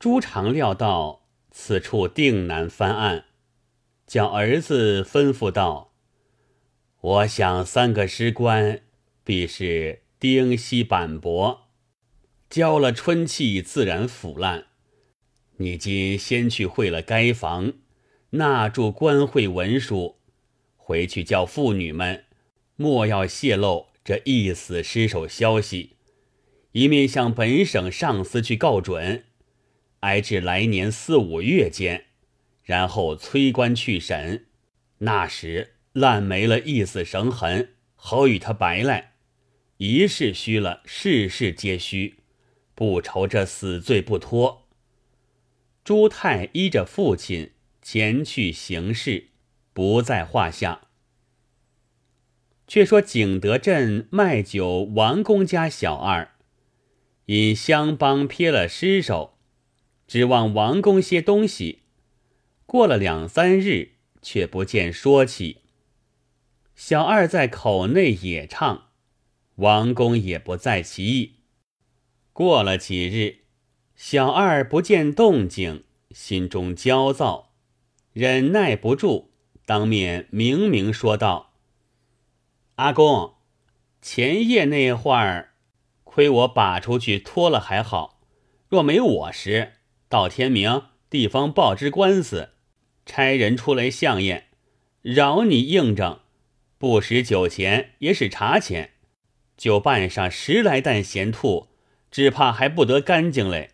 朱常料到此处定难翻案，叫儿子吩咐道：“我想三个师官必是丁稀板薄，交了春气自然腐烂。你今先去会了该房，纳住官会文书，回去叫妇女们莫要泄露这一死尸首消息。”一面向本省上司去告准，挨至来年四五月间，然后催官去审。那时烂没了一死绳痕，好与他白来。一事虚了，事事皆虚，不愁这死罪不脱。朱太依着父亲前去行事，不在话下。却说景德镇卖酒王公家小二。因乡邦撇了尸首，指望王公些东西。过了两三日，却不见说起。小二在口内也唱，王公也不在其意。过了几日，小二不见动静，心中焦躁，忍耐不住，当面明明说道：“阿公，前夜那会儿。”亏我把出去脱了还好，若没我时，到天明地方报知官司，差人出来相验，饶你应证，不使酒钱也使茶钱，就办上十来担咸兔，只怕还不得干净嘞。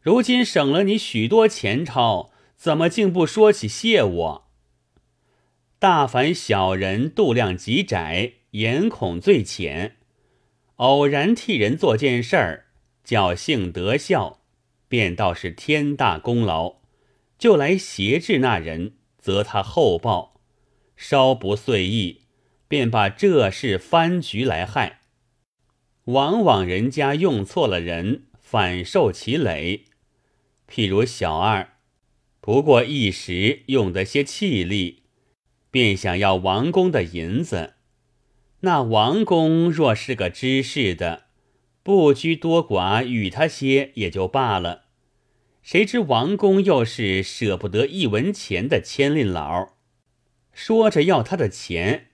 如今省了你许多钱钞，怎么竟不说起谢我？大凡小人度量极窄，眼孔最浅。偶然替人做件事儿，侥幸得效，便道是天大功劳，就来挟制那人，则他厚报，稍不遂意，便把这事翻局来害。往往人家用错了人，反受其累。譬如小二，不过一时用得些气力，便想要王公的银子。那王公若是个知事的，不拘多寡，与他些也就罢了。谁知王公又是舍不得一文钱的千令老，说着要他的钱，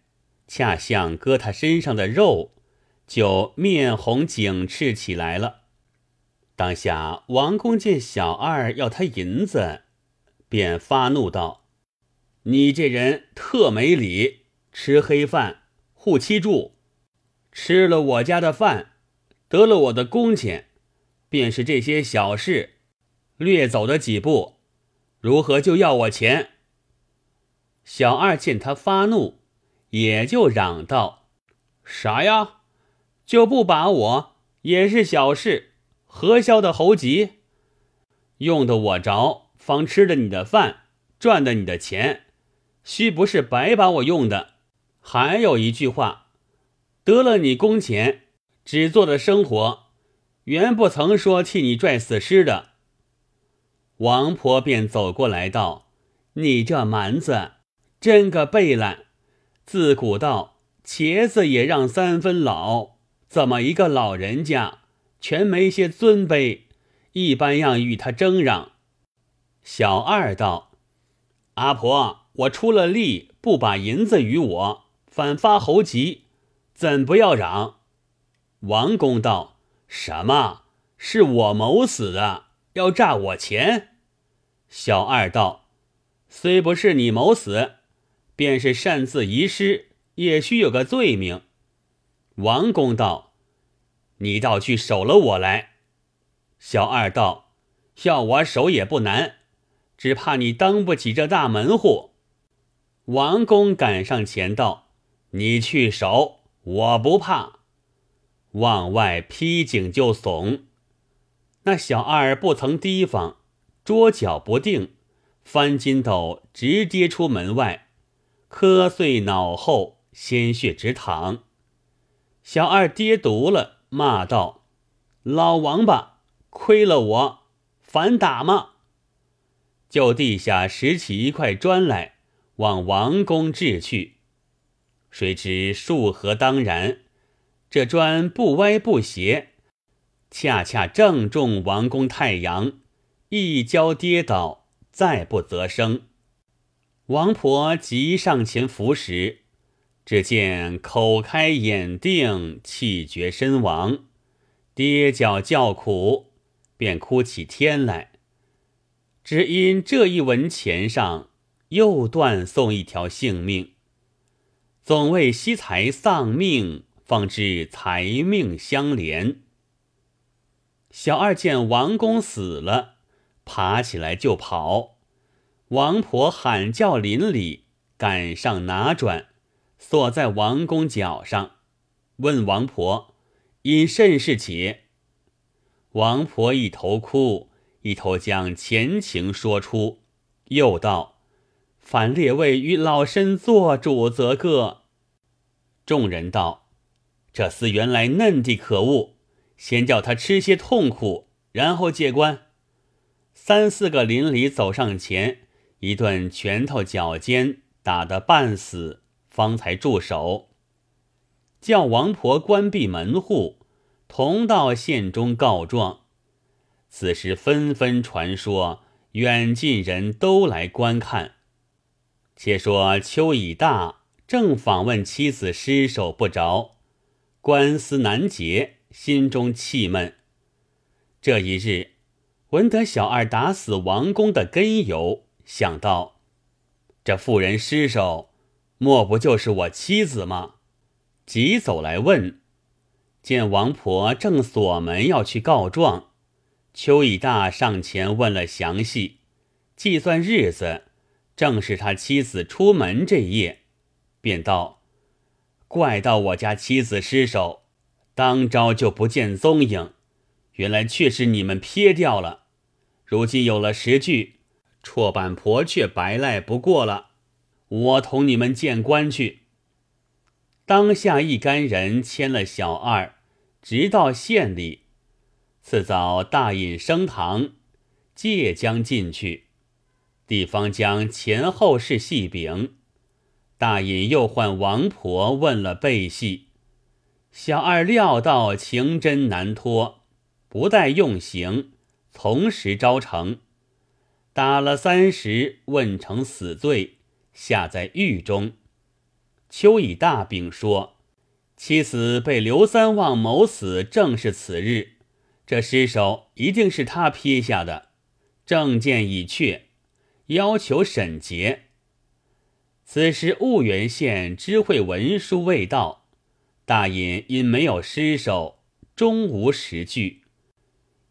恰像割他身上的肉，就面红颈赤起来了。当下王公见小二要他银子，便发怒道：“你这人特没理，吃黑饭。”护妻住，吃了我家的饭，得了我的工钱，便是这些小事，略走的几步，如何就要我钱？小二见他发怒，也就嚷道：“啥呀？就不把我也是小事，何消的猴急？用的我着，方吃了你的饭，赚的你的钱，须不是白把我用的。”还有一句话，得了你工钱，只做的生活，原不曾说替你拽死尸的。王婆便走过来道：“你这蛮子，真个背懒！自古道茄子也让三分老，怎么一个老人家全没些尊卑，一般样与他争嚷。”小二道：“阿婆，我出了力，不把银子与我。”反发猴急，怎不要嚷？王公道：“什么？是我谋死的，要诈我钱？”小二道：“虽不是你谋死，便是擅自遗失，也须有个罪名。”王公道：“你倒去守了我来。”小二道：“要我守也不难，只怕你当不起这大门户。”王公赶上前道。你去守，我不怕。往外劈颈就怂，那小二不曾提防，桌脚不定，翻筋斗直跌出门外，磕碎脑后，鲜血直淌。小二跌毒了，骂道：“老王八，亏了我，反打吗？”就地下拾起一块砖来，往王宫掷去。谁知数合当然，这砖不歪不斜，恰恰正中王公太阳，一跤跌倒，再不择生。王婆急上前扶时，只见口开眼定，气绝身亡，跌脚叫苦，便哭起天来。只因这一文钱上又断送一条性命，总为惜财丧命，方知财命相连。小二见王公死了，爬起来就跑。王婆喊叫邻里，赶上拿转，锁在王公脚上，问王婆因甚事解。王婆一头哭，一头将前情说出，又道：“凡列位与老身做主，则个。”众人道：“这厮原来嫩地可恶。”先叫他吃些痛苦，然后借关。三四个邻里走上前，一顿拳头脚尖打得半死，方才住手。叫王婆关闭门户，同到县中告状。此时纷纷传说，远近人都来观看。且说邱以大正访问妻子失手不着，官司难结。心中气闷。这一日，闻得小二打死王公的根由，想到这妇人尸首，莫不就是我妻子吗？急走来问，见王婆正锁门要去告状，邱以大上前问了详细，计算日子，正是他妻子出门这夜，便道：“怪到我家妻子失手。”当朝就不见踪影，原来却是你们撇掉了。如今有了实据，绰板婆却白赖不过了。我同你们见官去。当下一干人牵了小二，直到县里。次早大饮升堂，借将进去。地方将前后事细禀。大隐又唤王婆问了背细。小二料到情真难脱，不待用刑，从实招成，打了三十，问成死罪，下在狱中。邱以大病说，妻子被刘三旺谋死，正是此日，这尸首一定是他撇下的，证件已确，要求审结。此时婺源县知会文书未到。大隐因没有尸首，终无实据，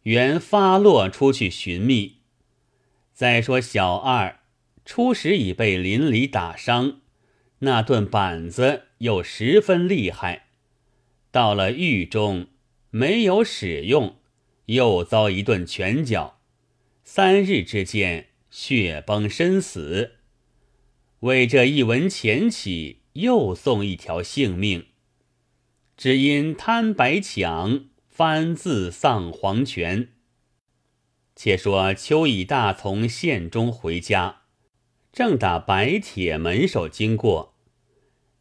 原发落出去寻觅。再说小二初时已被邻里打伤，那顿板子又十分厉害，到了狱中没有使用，又遭一顿拳脚，三日之间血崩身死。为这一文钱起，又送一条性命。只因贪白抢，翻自丧黄泉。且说邱以大从县中回家，正打白铁门首经过，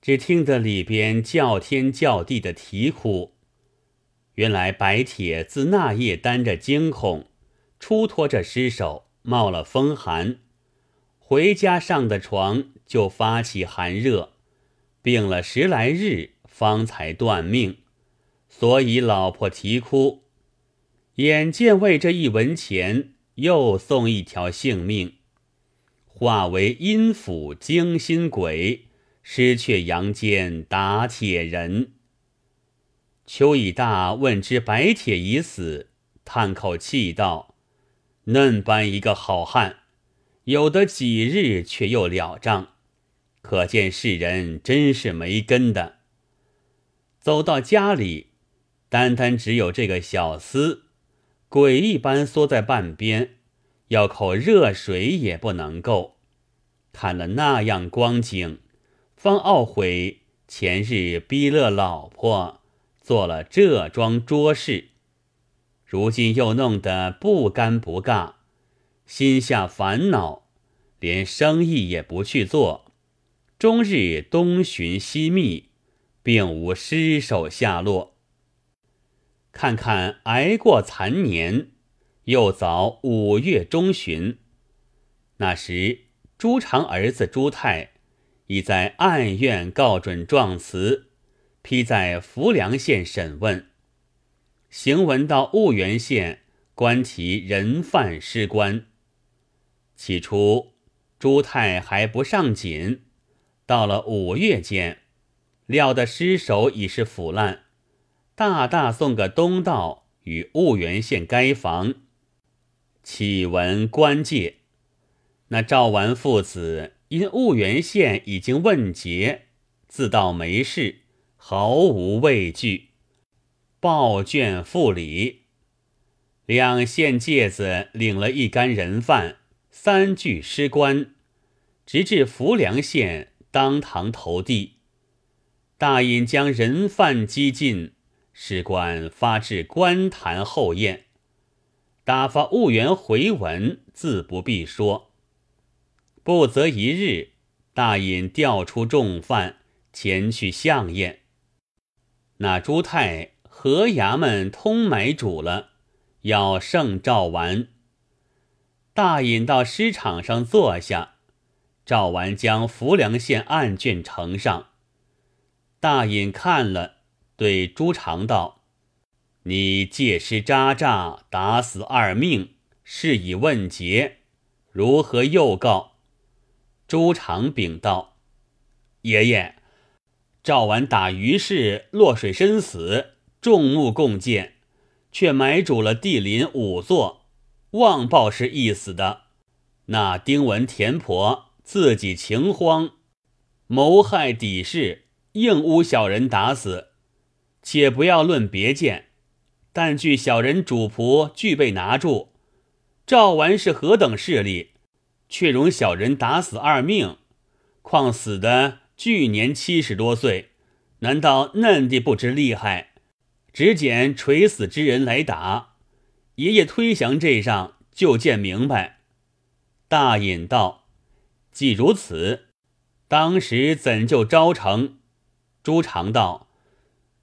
只听得里边叫天叫地的啼哭。原来白铁自那夜担着惊恐，出脱着尸首，冒了风寒，回家上的床就发起寒热，病了十来日。方才断命，所以老婆啼哭。眼见为这一文钱，又送一条性命，化为阴府惊心鬼，失却阳间打铁人。邱以大问之白铁已死，叹口气道：“嫩般一个好汉，有的几日却又了账，可见世人真是没根的。”走到家里，单单只有这个小厮，鬼一般缩在半边，要口热水也不能够。看了那样光景，方懊悔前日逼勒老婆做了这桩拙事，如今又弄得不干不尬，心下烦恼，连生意也不去做，终日东寻西觅。并无尸首下落。看看挨过残年，又早五月中旬，那时朱常儿子朱泰已在案院告准状词，批在浮梁县审问。行文到婺源县，官提人犯失官。起初朱泰还不上紧，到了五月间，料得尸首已是腐烂，大大送个东道与婺源县该房。启闻官界，那赵完父子因婺源县已经问捷，自道没事，毫无畏惧，抱卷复礼。两县介子领了一干人犯，三具尸官，直至浮梁县当堂投递。大尹将人犯击尽，尸官发至官坛后验。打发婺源回文，自不必说。不则一日，大尹调出重犯前去相验。那朱太和衙门通买主了，要圣诏完。大尹到尸场上坐下，赵完将浮梁县案卷呈上。大尹看了，对朱常道。你借尸扎诈，打死二命，是以问劫，如何又告？朱常禀道：“爷爷，赵完打于氏落水身死，众目共见，却买主了地林五座，妄报是一死的。那丁文田婆自己情慌，谋害底事，硬诬小人打死。且不要论别件。”但据小人主仆俱被拿住，赵完是何等势力，却容小人打死二命，况死的巨年七十多岁，难道嫩的不知厉害，只捡垂死之人来打？爷爷推详这上，就见明白。大隐道：既如此，当时怎就招成？朱常道：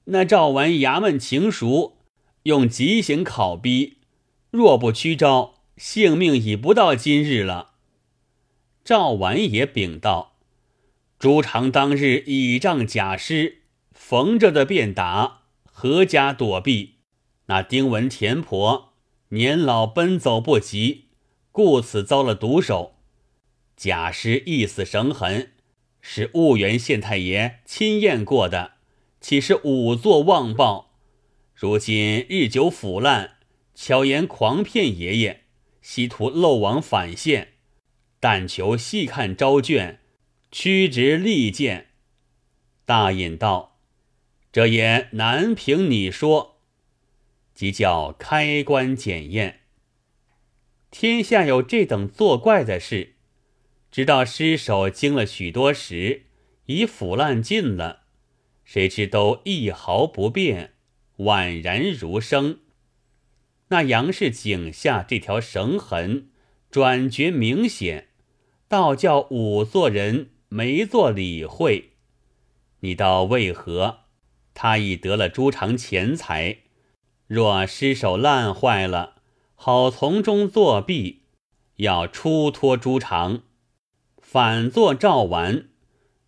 那赵完衙门情熟。用极刑拷逼，若不屈招，性命已不到今日了。赵完也禀道：“朱常当日倚仗假尸，逢着的便打，何家躲避？那丁文田婆年老奔走不及，故此遭了毒手。假尸一死绳痕，是婺源县太爷亲验过的，岂是仵作妄报？”如今日久腐烂，巧言狂骗爷爷，希图漏网反现，但求细看招卷，屈直利剑。大隐道：“这也难凭你说。”即叫开棺检验。天下有这等作怪的事，直到尸首经了许多时，已腐烂尽了，谁知都一毫不变。宛然如生。那杨氏颈下这条绳痕转觉明显，倒叫仵作人没做理会。你道为何？他已得了朱常钱财，若失手烂坏了，好从中作弊，要出脱朱常，反作赵完。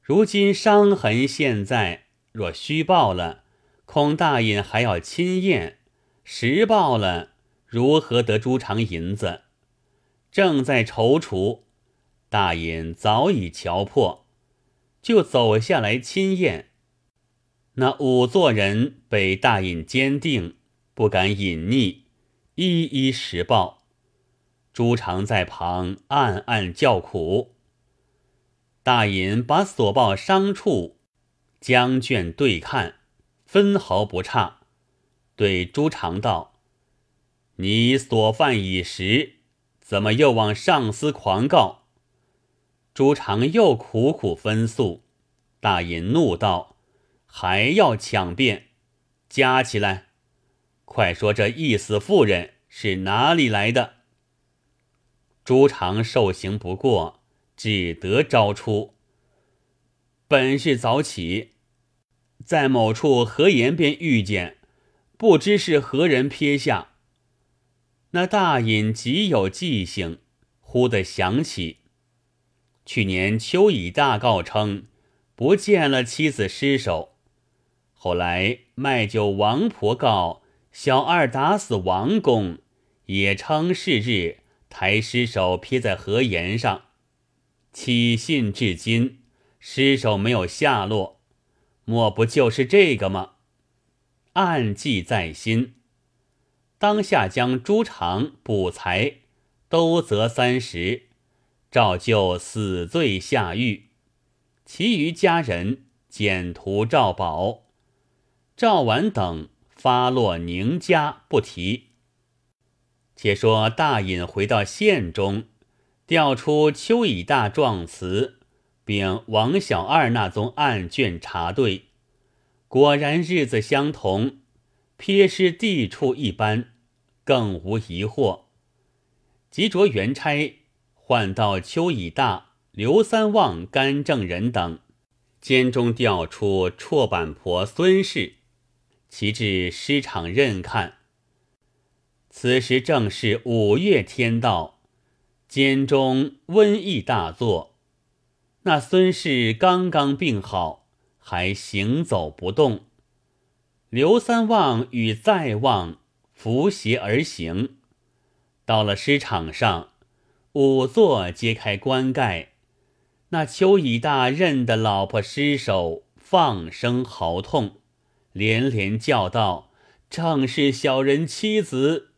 如今伤痕现在，若虚报了。恐大隐还要亲验，实报了，如何得朱常银子？正在踌躇，大隐早已瞧破，就走下来亲验。那五座人被大隐坚定，不敢隐匿，一一实报。朱常在旁暗暗叫苦。大隐把所报伤处将卷对看。分毫不差，对朱常道：“你所犯已实，怎么又往上司狂告？”朱常又苦苦分诉，大隐怒道：“还要抢辩？加起来！快说这一死妇人是哪里来的？”朱常受刑不过，只得招出。本是早起。在某处何言便遇见，不知是何人撇下。那大隐极有记性，忽地想起，去年秋已大告称不见了妻子尸首，后来卖酒王婆告小二打死王公，也称是日抬尸首撇在河沿上，起信至今，尸首没有下落，莫不就是这个吗？暗记在心。当下将朱常、卜才都责三十，照旧死罪下狱；其余家人简图赵宝、赵婉等发落宁家，不提。且说大隐回到县中，调出邱以大状词，并王小二那宗案卷查对，果然日子相同，瞥尸地处一般。更无疑惑，即着原差唤到邱以大、刘三旺、甘正仁等，监中调出绰板婆孙氏，其至尸场任看。此时正是五月天道，监中瘟疫大作，那孙氏刚刚病好，还行走不动。刘三旺与再旺。扶携而行，到了尸场上，仵作揭开棺盖，那邱以大认的老婆尸首，放声嚎痛，连连叫道：“正是小人妻子。”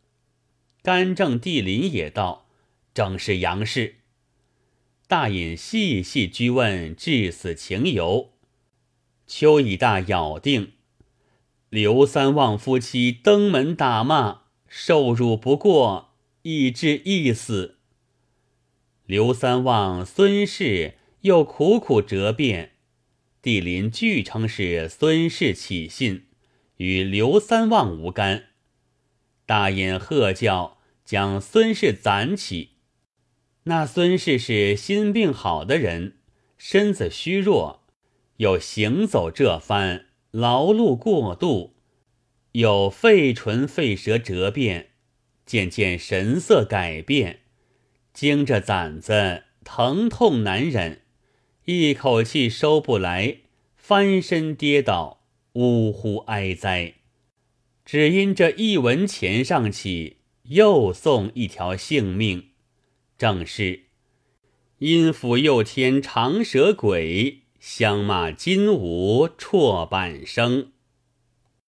甘正帝林也道：“正是杨氏。”大隐细细追问致死情由，邱以大咬定。刘三旺夫妻登门打骂，受辱不过，以致一死。刘三旺孙氏又苦苦折辩，帝林据称是孙氏起信，与刘三旺无干。大隐喝叫将孙氏攒起。那孙氏是心病好的人，身子虚弱，又行走这番。劳碌过度，有肺唇肺舌折变，渐渐神色改变，惊着攒子，疼痛难忍，一口气收不来，翻身跌倒，呜呼哀哉！只因这一文钱上起，又送一条性命，正是阴府又添长舌鬼。相骂金吾辍半生。